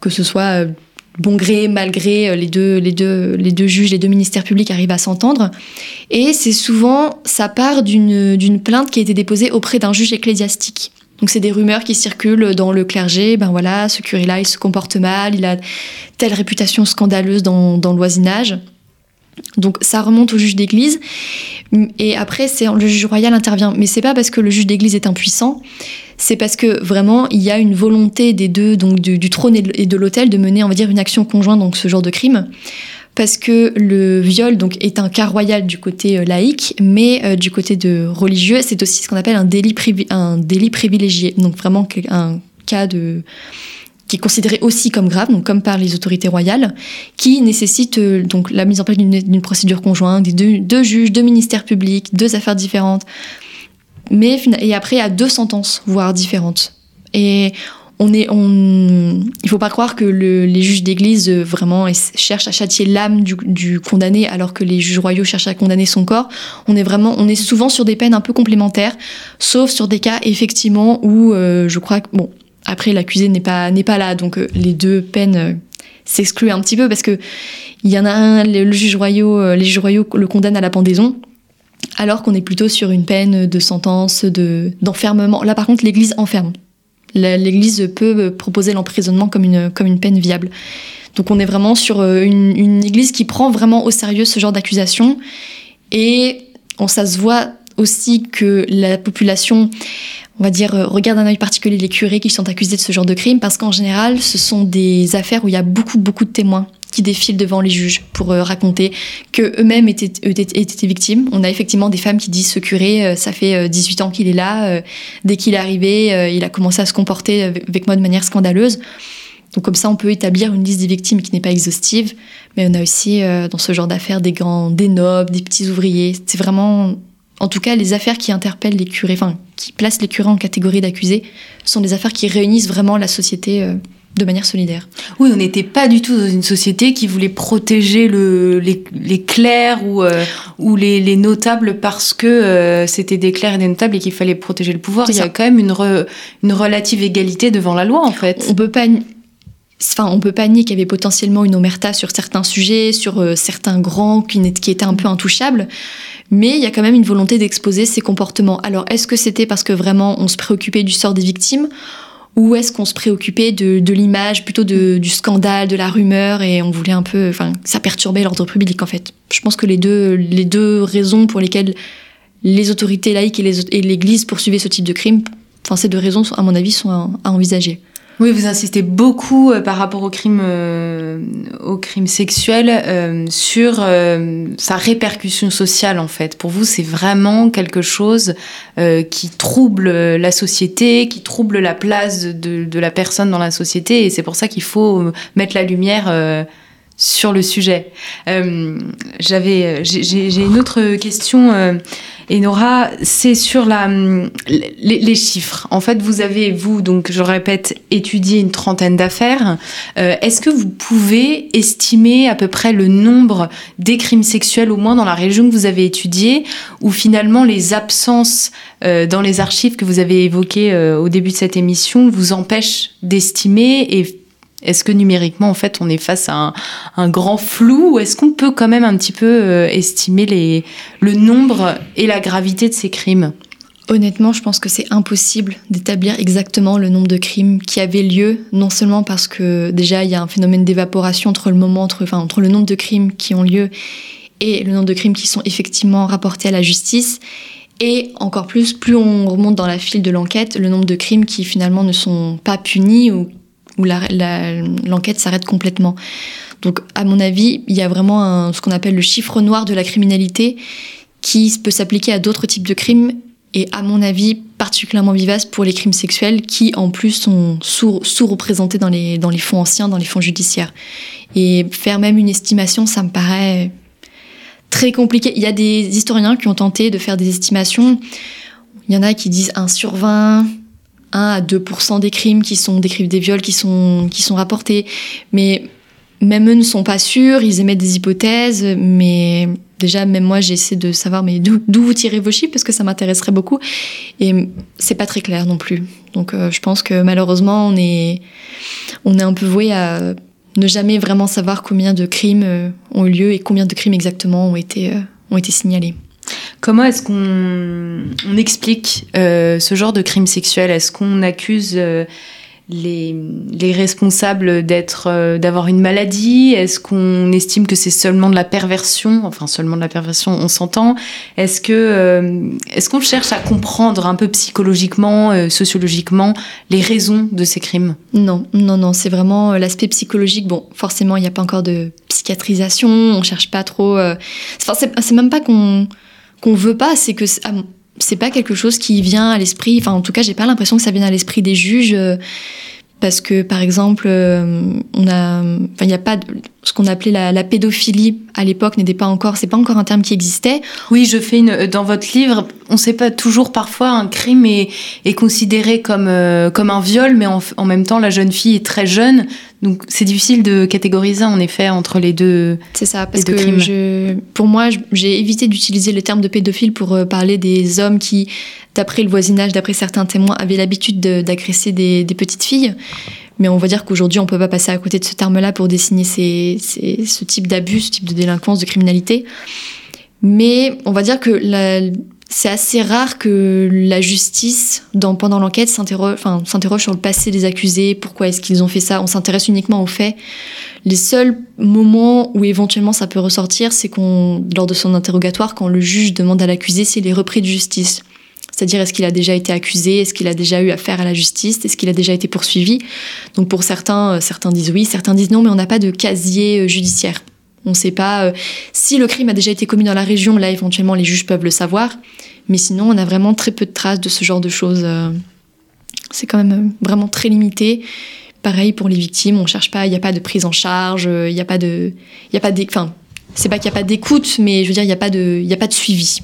que ce soit euh, bon gré, mal gré, euh, les deux, les, deux, juges, les deux ministères publics arrivent à s'entendre. Et c'est souvent, ça part d'une plainte qui a été déposée auprès d'un juge ecclésiastique. Donc c'est des rumeurs qui circulent dans le clergé, ben voilà, ce curé-là, il se comporte mal, il a telle réputation scandaleuse dans, dans le voisinage. Donc ça remonte au juge d'église et après c'est le juge royal intervient. Mais c'est pas parce que le juge d'église est impuissant, c'est parce que vraiment il y a une volonté des deux, donc du, trône et de l'autel, de mener on va dire une action conjointe donc ce genre de crime. Parce que le viol donc est un cas royal du côté euh, laïque, mais euh, du côté de religieux, c'est aussi ce qu'on appelle un délit, un délit privilégié. Donc vraiment un cas de qui est considéré aussi comme grave, donc comme par les autorités royales, qui nécessite euh, donc la mise en place d'une procédure conjointe, des deux, juges, deux ministères publics, deux affaires différentes, mais et après à deux sentences, voire différentes. Et on est, on, il faut pas croire que les juges d'église euh, vraiment cherchent à châtier l'âme du, condamné, alors que les juges royaux cherchent à condamner son corps. On est vraiment, on est souvent sur des peines un peu complémentaires, sauf sur des cas effectivement où euh, je crois que bon, après, l'accusé n'est pas, n'est pas là, donc euh, les deux peines euh, s'excluent un petit peu parce que il y en a un, le, juge royaux, euh, les juges royaux le condamnent à la pendaison, alors qu'on est plutôt sur une peine de sentence, de, d'enfermement. Là, par contre, l'Église enferme. L'Église peut proposer l'emprisonnement comme une, comme une peine viable. Donc on est vraiment sur une, une Église qui prend vraiment au sérieux ce genre d'accusation. Et on, ça se voit aussi que la population on va dire, euh, regarde un œil particulier les curés qui sont accusés de ce genre de crime, parce qu'en général, ce sont des affaires où il y a beaucoup, beaucoup de témoins qui défilent devant les juges pour euh, raconter que eux-mêmes étaient, étaient, victimes. On a effectivement des femmes qui disent ce curé, euh, ça fait 18 ans qu'il est là, dès qu'il est arrivé, il a commencé à se comporter avec moi de manière scandaleuse. Donc comme ça, on peut établir une liste des victimes qui n'est pas exhaustive, mais on a aussi dans ce genre d'affaires des grands, des nobles, des petits ouvriers. C'est vraiment en tout cas, les affaires qui interpellent les curés, enfin, qui placent les curés en catégorie d'accusés, sont des affaires qui réunissent vraiment la société euh, de manière solidaire. Oui, on n'était pas du tout dans une société qui voulait protéger les, clercs ou, euh, ou les, notables parce que euh, c'était des clercs et des notables et qu'il fallait protéger le pouvoir. Il y a quand même une, une relative égalité devant la loi, en fait. On peut pas Enfin, on peut pas nier qu'il y avait potentiellement une omerta sur certains sujets, sur certains grands qui, étaient un peu intouchables mais il y a quand même une volonté d'exposer ces comportements. Alors, est-ce que c'était parce que vraiment on se préoccupait du sort des victimes ou est-ce qu'on se préoccupait de, l'image, plutôt du scandale, de la rumeur, et on voulait un peu, enfin, ça perturbait l'ordre public en fait. Je pense que les deux, les deux raisons pour lesquelles les autorités laïques et l'Église poursuivaient ce type de crime, enfin, ces deux raisons, à mon avis, sont à envisager. Oui, vous insistez beaucoup euh, par rapport au crime, euh, au crime sexuel euh, sur sa répercussion sociale en fait. Pour vous, c'est vraiment quelque chose qui trouble la société, qui trouble la place de, de, la personne dans la société, et c'est pour ça qu'il faut mettre la lumière sur le sujet. J'avais, j'ai une autre question et Nora, c'est sur la, les, chiffres. En fait, vous avez, vous, donc je répète, étudié une trentaine d'affaires. Euh, est-ce que vous pouvez estimer à peu près le nombre des crimes sexuels, au moins dans la région que vous avez étudiée, ou finalement les absences euh, dans les archives que vous avez évoquées euh, au début de cette émission vous empêchent d'estimer et est-ce que numériquement, en fait, on est face à un, grand flou ou est-ce qu'on peut quand même un petit peu euh, estimer le nombre et la gravité de ces crimes? Honnêtement, je pense que c'est impossible d'établir exactement le nombre de crimes qui avaient lieu, non seulement parce que déjà il y a un phénomène d'évaporation entre le moment, entre le nombre de crimes qui ont lieu et le nombre de crimes qui sont effectivement rapportés à la justice, et encore plus, plus on remonte dans la file de l'enquête, le nombre de crimes qui finalement ne sont pas punis ou où l'enquête s'arrête complètement. Donc, à mon avis, il y a vraiment ce qu'on appelle le chiffre noir de la criminalité qui peut s'appliquer à d'autres types de crimes et, à mon avis, particulièrement vivace pour les crimes sexuels qui, en plus, sont sous-représentés dans les, dans les fonds anciens, dans les fonds judiciaires. Et faire même une estimation, ça me paraît très compliqué. Il y a des historiens qui ont tenté de faire des estimations. Il y en a qui disent 1 sur 20, 1 à 2% des crimes qui sont des crimes, des viols qui sont, qui sont rapportés. Mais même eux ne sont pas sûrs, ils émettent des hypothèses, mais déjà, même moi, j'essaie de savoir mais d'où vous tirez vos chiffres parce que ça m'intéresserait beaucoup. Et c'est pas très clair non plus. Donc, euh, je pense que malheureusement, on est, on est un peu voué à ne jamais vraiment savoir combien de crimes euh, ont eu lieu et combien de crimes exactement ont été, euh, ont été signalés. Comment est-ce qu'on explique euh, ce genre de crime sexuel? Est-ce qu'on accuse euh, les, responsables euh, d'avoir une maladie? Est-ce qu'on estime que c'est seulement de la perversion? Enfin, seulement de la perversion, on s'entend. Est-ce est-ce qu'on cherche à comprendre un peu psychologiquement, sociologiquement, les raisons de ces crimes? Non, non, non. C'est vraiment l'aspect psychologique. Bon, forcément, il n'y a pas encore de psychiatrisation. On cherche pas trop. Enfin, c'est même pas qu'on qu'on veut pas, c'est que ah c'est pas quelque chose qui vient à l'esprit. Enfin, en tout cas, j'ai pas l'impression que ça vienne à l'esprit des juges. Euh, parce que par exemple, euh, on a, enfin, il y a pas de, ce qu'on appelait la, pédophilie à l'époque n'était pas encore, c'est pas encore un terme qui existait. Oui, je fais une dans votre livre, on sait pas toujours parfois un crime est, est considéré comme euh, comme un viol, mais en, en, même temps la jeune fille est très jeune, donc c'est difficile de catégoriser en effet entre les deux. C'est ça, parce que je, pour moi, j'ai évité d'utiliser le terme de pédophile pour euh, parler des hommes qui d'après le voisinage, d'après certains témoins, avaient l'habitude d'agresser des, petites filles. Mais on va dire qu'aujourd'hui, on ne peut pas passer à côté de ce terme-là pour désigner ce type d'abus, ce type de délinquance, de criminalité. Mais on va dire que c'est assez rare que la justice, pendant l'enquête, s'interroge, sur le passé des accusés, pourquoi est-ce qu'ils ont fait ça. On s'intéresse uniquement aux faits. Les seuls moments où éventuellement ça peut ressortir, c'est lors de son interrogatoire, quand le juge demande à l'accusé s'il est repris de justice. C'est-à-dire, est-ce qu'il a déjà été accusé? Est-ce qu'il a déjà eu affaire à la justice? Est-ce qu'il a déjà été poursuivi? Donc pour certains, euh, certains disent oui, certains disent non, mais on n'a pas de casier euh, judiciaire. On ne sait pas euh, si le crime a déjà été commis dans la région. Là, éventuellement, les juges peuvent le savoir. Mais sinon, on a vraiment très peu de traces de ce genre de choses. C'est quand même vraiment très limité. Pareil pour les victimes, on cherche pas, il n'y a pas de prise en charge, il n'y a pas de, y a pas enfin, c'est pas qu'il n'y a pas d'écoute, mais je veux dire, il n'y a pas de, il a pas de suivi.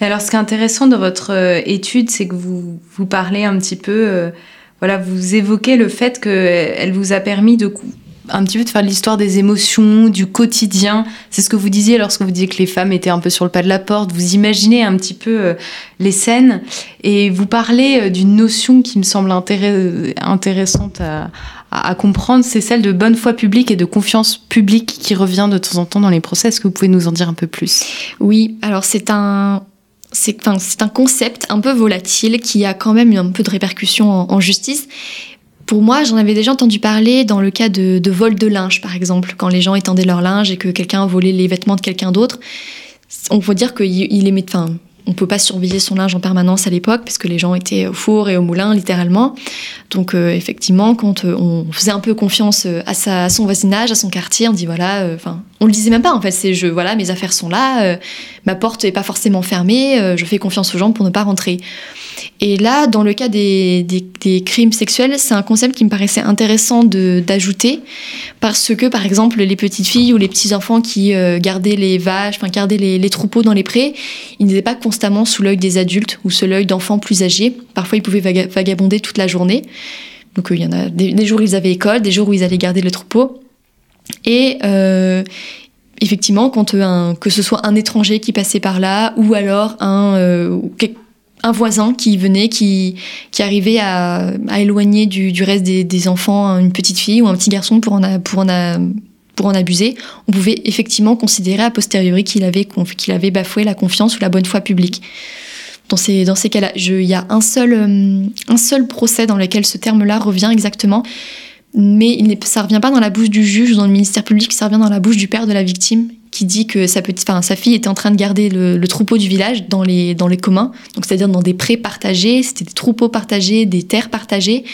Et alors, ce qui est intéressant dans votre euh, étude, c'est que vous, vous parlez un petit peu, euh, voilà, vous évoquez le fait qu'elle vous a permis de un petit peu de faire l'histoire des émotions, du quotidien. C'est ce que vous disiez lorsque vous disiez que les femmes étaient un peu sur le pas de la porte. Vous imaginez un petit peu euh, les scènes et vous parlez d'une notion qui me semble intéressante à, à, comprendre, c'est celle de bonne foi publique et de confiance publique qui revient de temps en temps dans les procès. Est-ce que vous pouvez nous en dire un peu plus? Oui, alors c'est un, c'est un concept un peu volatile qui a quand même eu un peu de répercussions en, justice. Pour moi, j'en avais déjà entendu parler dans le cas de, vol de linge, par exemple, quand les gens étendaient leur linge et que quelqu'un volait les vêtements de quelqu'un d'autre. On peut dire qu'il émet, enfin, on peut pas surveiller son linge en permanence à l'époque parce que les gens étaient au four et au moulin littéralement. Donc euh, effectivement, quand euh, on faisait un peu confiance euh, à, son voisinage, à son quartier, on dit voilà, enfin, on le disait même pas en fait. C'est je voilà, mes affaires sont là, ma porte est pas forcément fermée, je fais confiance aux gens pour ne pas rentrer. Et là, dans le cas des, des, crimes sexuels, c'est un concept qui me paraissait intéressant d'ajouter parce que, par exemple, les petites filles ou les petits enfants qui gardaient les vaches, enfin gardaient les, les, troupeaux dans les prés, ils n'étaient pas sous l'œil des adultes ou sous l'œil d'enfants plus âgés. Parfois, ils pouvaient vagabonder toute la journée. Donc, euh, il y en a des, jours où ils avaient école, des jours où ils allaient garder le troupeau. Et euh, effectivement, quand euh, un, que ce soit un étranger qui passait par là ou alors un, un voisin qui venait, qui, qui arrivait à, à éloigner du, du reste des, des, enfants une petite fille ou un petit garçon pour en, pour en, pour en abuser, on pouvait effectivement considérer a posteriori qu'il avait, qu'il avait bafoué la confiance ou la bonne foi publique. Dans ces, dans ces cas-là, il y a un seul, euh, un seul procès dans lequel ce terme-là revient exactement, mais il ça revient pas dans la bouche du juge ou dans le ministère public, ça revient dans la bouche du père de la victime qui dit que sa, petite, fille était en train de garder le, troupeau du village dans les, dans les communs, donc c'est-à-dire dans des prés partagés, c'était des troupeaux partagés, des terres partagées,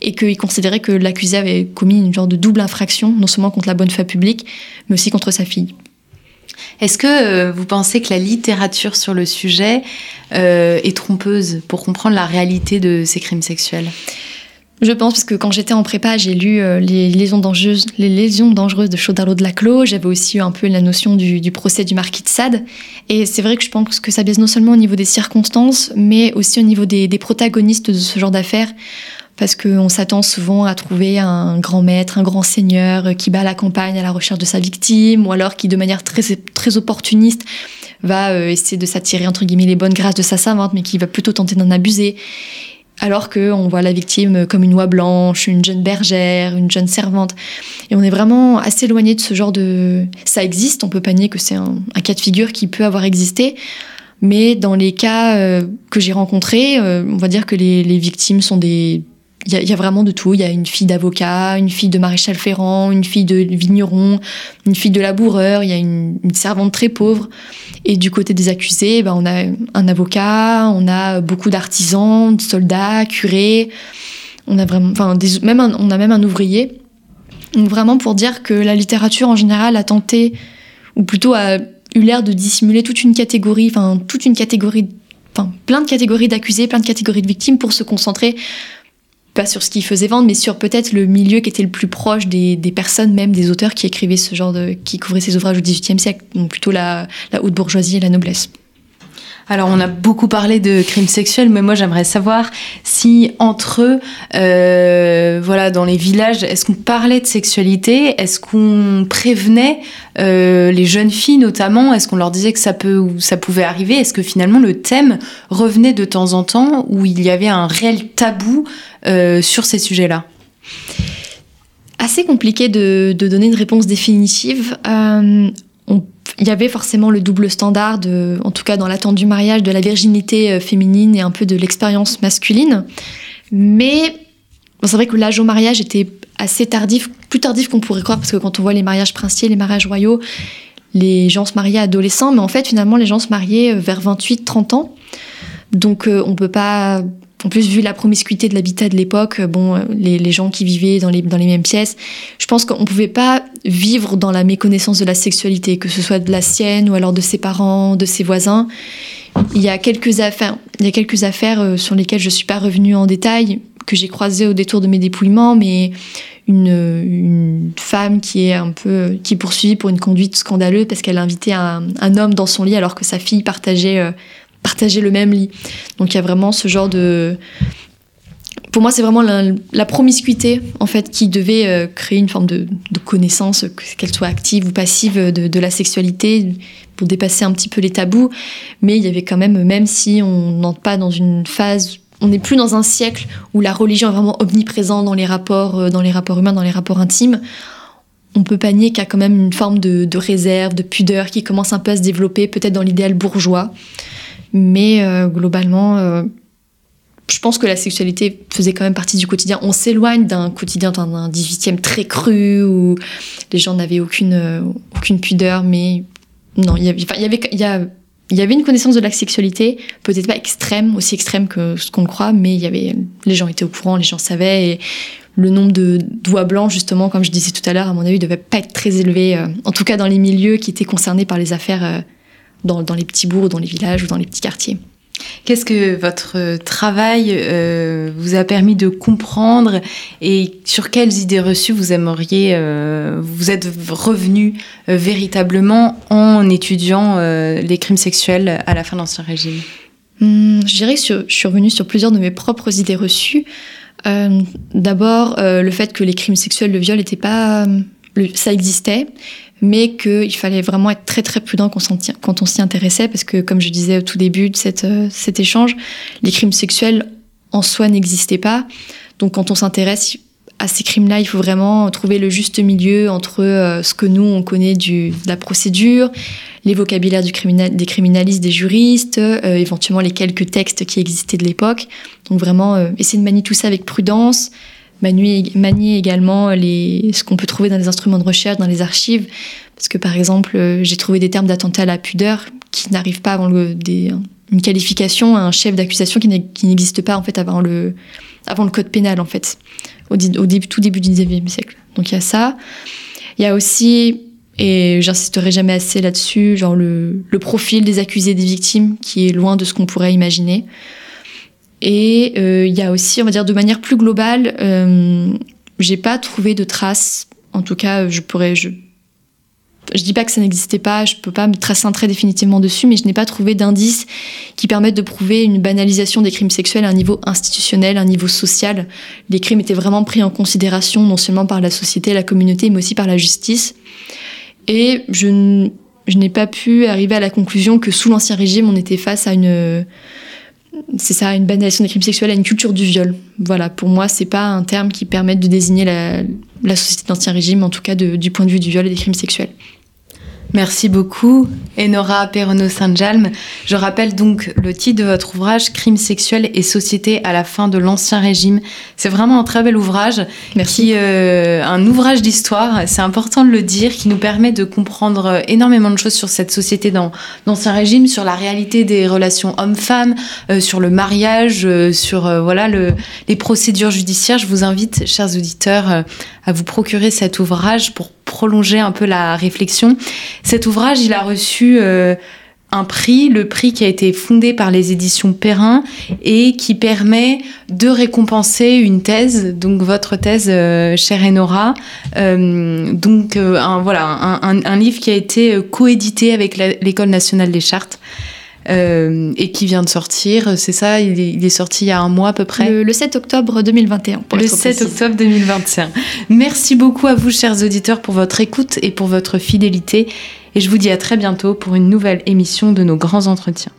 et qu'il considérait que l'accusé avait commis une genre de double infraction, non seulement contre la bonne foi publique, mais aussi contre sa fille. Est-ce que euh, vous pensez que la littérature sur le sujet euh, est trompeuse pour comprendre la réalité de ces crimes sexuels? Je pense parce que quand j'étais en prépa, j'ai lu euh, les, lésions dangereuses, les lésions de Chaudalot de. J'avais aussi eu un peu la notion du, procès du marquis de Sade. Et c'est vrai que je pense que ça baisse non seulement au niveau des circonstances, mais aussi au niveau des, protagonistes de ce genre d'affaires. Parce qu'on s'attend souvent à trouver un grand maître, un grand seigneur qui bat la campagne à la recherche de sa victime, ou alors qui, de manière très, très opportuniste, va euh, essayer de s'attirer entre guillemets les bonnes grâces de sa savante, mais qui va plutôt tenter d'en abuser alors qu'on voit la victime comme une oie blanche, une jeune bergère, une jeune servante. Et on est vraiment assez éloigné de ce genre de... Ça existe, on peut pas nier que c'est un, cas de figure qui peut avoir existé, mais dans les cas euh, que j'ai rencontrés, euh, on va dire que les, les victimes sont des il y, a vraiment de tout. Il y a une fille d'avocat, une fille de maréchal ferrant, une fille de vigneron, une fille de laboureur, il y a une, servante très pauvre. Et du côté des accusés, ben, on a un avocat, on a beaucoup d'artisans, de soldats, curés. On a vraiment, même on a même un ouvrier. Donc vraiment pour dire que la littérature en général a tenté, ou plutôt a eu l'air de dissimuler toute une catégorie, enfin toute une catégorie, enfin plein de catégories d'accusés, plein de catégories de victimes pour se concentrer pas sur ce qu'ils faisaient vendre, mais sur peut-être le milieu qui était le plus proche des, personnes, même des auteurs qui écrivaient ce genre de, qui couvraient ces ouvrages au XVIIIe siècle, donc plutôt la haute bourgeoisie et la noblesse. Alors, on a beaucoup parlé de crimes sexuels, mais moi, j'aimerais savoir si entre eux, euh, voilà, dans les villages, est-ce qu'on parlait de sexualité? Est-ce qu'on prévenait euh, les jeunes filles, notamment? Est-ce qu'on leur disait que ça peut ou ça pouvait arriver? Est-ce que finalement le thème revenait de temps en temps où il y avait un réel tabou euh, sur ces sujets-là? Assez compliqué de, donner une réponse définitive. on il y avait forcément le double standard, en tout cas dans l'attente du mariage, de la virginité euh, féminine et un peu de l'expérience masculine. Mais c'est vrai que l'âge au mariage était assez tardif, plus tardif qu'on pourrait croire, parce que quand on voit les mariages princiers, les mariages royaux, les gens se mariaient adolescents, mais en fait, finalement, les gens se mariaient euh, vers 28-30 ans. Donc, euh, on peut pas en plus, vu la promiscuité de l'habitat de l'époque, bon, les, gens qui vivaient dans les, mêmes pièces, je pense qu'on ne pouvait pas vivre dans la méconnaissance de la sexualité, que ce soit de la sienne ou alors de ses parents, de ses voisins. Il y a quelques affaires, il y a quelques affaires euh, sur lesquelles je ne suis pas revenue en détail, que j'ai croisées au détour de mes dépouillements, mais une, femme qui est un peu qui poursuivie pour une conduite scandaleuse parce qu'elle a invité un, homme dans son lit alors que sa fille partageait euh, partager le même lit. Donc il y a vraiment ce genre de... Pour moi, c'est vraiment la, promiscuité, en fait, qui devait euh, créer une forme de, connaissance, qu'elle soit active ou passive, de, la sexualité, pour dépasser un petit peu les tabous. Mais il y avait quand même, même si on n'entre pas dans une phase on n'est plus dans un siècle où la religion est vraiment omniprésente dans les rapports, euh, dans les rapports humains, dans les rapports intimes. On peut pas nier qu'il y a quand même une forme de, de, réserve, de pudeur qui commence un peu à se développer, peut-être dans l'idéal bourgeois. Mais euh, globalement, euh, je pense que la sexualité faisait quand même partie du quotidien. On s'éloigne d'un quotidien d'un 18e très cru où les gens n'avaient aucune, euh, aucune pudeur, mais non, il y avait, il y, avait, il y y avait une connaissance de la sexualité, peut-être pas extrême, aussi extrême que ce qu'on croit, mais il y avait, les gens étaient au courant, les gens savaient, et le nombre de doigts blancs, justement, comme je disais tout à l'heure, à mon avis, devait pas être très élevé, euh, en tout cas dans les milieux qui étaient concernés par les affaires euh, dans, dans, les petits bourgs, dans les villages ou dans les petits quartiers. Qu'est-ce que votre travail euh, vous a permis de comprendre et sur quelles idées reçues vous aimeriez, euh, vous êtes revenu euh, véritablement en étudiant les crimes sexuels à la fin de l'Ancien Régime? Hum, Je dirais que je suis revenue sur plusieurs de mes propres idées reçues. D'abord, le fait que les crimes sexuels, le viol, n'était pas, le, ça existait, mais qu'il fallait vraiment être très très prudent quand on s'y intéressait, parce que comme je disais au tout début de euh, cet échange, les crimes sexuels en soi n'existaient pas. Donc quand on s'intéresse à ces crimes-là, il faut vraiment trouver le juste milieu entre euh, ce que nous, on connaît du, de la procédure, les vocabulaires du des criminalistes, des juristes, euh, éventuellement les quelques textes qui existaient de l'époque. Donc vraiment, essayer de manier tout ça avec prudence, manier, également les, ce qu'on peut trouver dans les instruments de recherche, dans les archives. Parce que par exemple, euh, j'ai trouvé des termes d'attentat à la pudeur qui n'arrivent pas avant le, des, une qualification, un chef d'accusation qui n'existe pas en fait avant le, avant le code pénal en fait, au, tout début du 19e siècle. Donc il y a ça. Il y a aussi, et j'insisterai jamais assez là-dessus, genre le, le profil des accusés des victimes qui est loin de ce qu'on pourrait imaginer. Et euh, il y a aussi, on va dire de manière plus globale, euh, j'ai pas trouvé de traces. En tout cas, je pourrais, je, je dis pas que ça n'existait pas, je peux pas me tracer un trait définitivement dessus, mais je n'ai pas trouvé d'indices qui permettent de prouver une banalisation des crimes sexuels à un niveau institutionnel, à un niveau social. Les crimes étaient vraiment pris en considération non seulement par la société, la communauté, mais aussi par la justice. Et je, je n'ai pas pu arriver à la conclusion que sous l'Ancien Régime, on était face à une c'est ça, une banalisation des crimes sexuels, à une culture du viol. Voilà, pour moi, c'est pas un terme qui permette de désigner la, société d'Ancien Régime, en tout cas du point de vue du viol et des crimes sexuels. Merci beaucoup, Enora Perrono-Saint-Jalm. Je rappelle donc le titre de votre ouvrage, Crimes sexuels et société à la fin de l'Ancien Régime. C'est vraiment un très bel ouvrage. Merci. Qui, euh, un ouvrage d'histoire, c'est important de le dire, qui nous permet de comprendre énormément de choses sur cette société dans l'Ancien Régime, sur la réalité des relations hommes-femmes, euh, sur le mariage, euh, sur euh, voilà le, les procédures judiciaires. Je vous invite, chers auditeurs, euh, à vous procurer cet ouvrage pour prolonger un peu la réflexion. Cet ouvrage, il a reçu euh, un prix, le prix qui a été fondé par les éditions Perrin et qui permet de récompenser une thèse, donc votre thèse, euh, chère Enora. Euh, donc voilà, un, un, livre qui a été coédité avec l'École nationale des chartes. Euh, et qui vient de sortir. C'est ça, il est, il est, sorti il y a un mois à peu près. Le, le 7 octobre 2021. le 7 précise. octobre 2021. Merci beaucoup à vous, chers auditeurs, pour votre écoute et pour votre fidélité. Et je vous dis à très bientôt pour une nouvelle émission de nos grands entretiens.